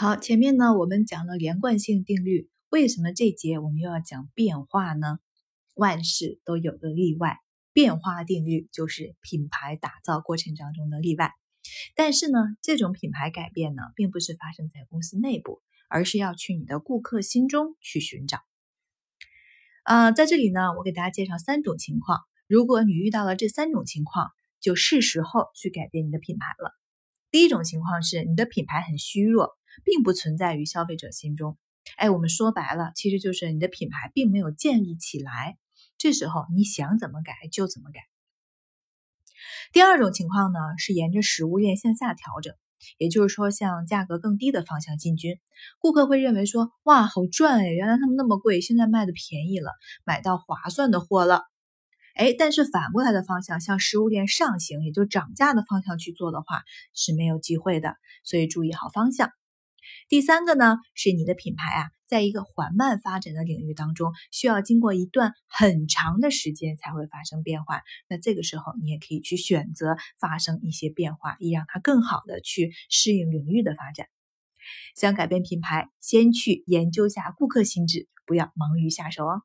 好，前面呢我们讲了连贯性定律，为什么这节我们又要讲变化呢？万事都有个例外，变化定律就是品牌打造过程当中的例外。但是呢，这种品牌改变呢，并不是发生在公司内部，而是要去你的顾客心中去寻找。呃，在这里呢，我给大家介绍三种情况，如果你遇到了这三种情况，就是时候去改变你的品牌了。第一种情况是你的品牌很虚弱。并不存在于消费者心中，哎，我们说白了，其实就是你的品牌并没有建立起来。这时候你想怎么改就怎么改。第二种情况呢，是沿着食物链向下调整，也就是说向价格更低的方向进军。顾客会认为说，哇，好赚哎，原来他们那么贵，现在卖的便宜了，买到划算的货了。哎，但是反过来的方向，向食物链上行，也就涨价的方向去做的话，是没有机会的。所以注意好方向。第三个呢，是你的品牌啊，在一个缓慢发展的领域当中，需要经过一段很长的时间才会发生变化。那这个时候，你也可以去选择发生一些变化，以让它更好的去适应领域的发展。想改变品牌，先去研究下顾客心智，不要忙于下手哦。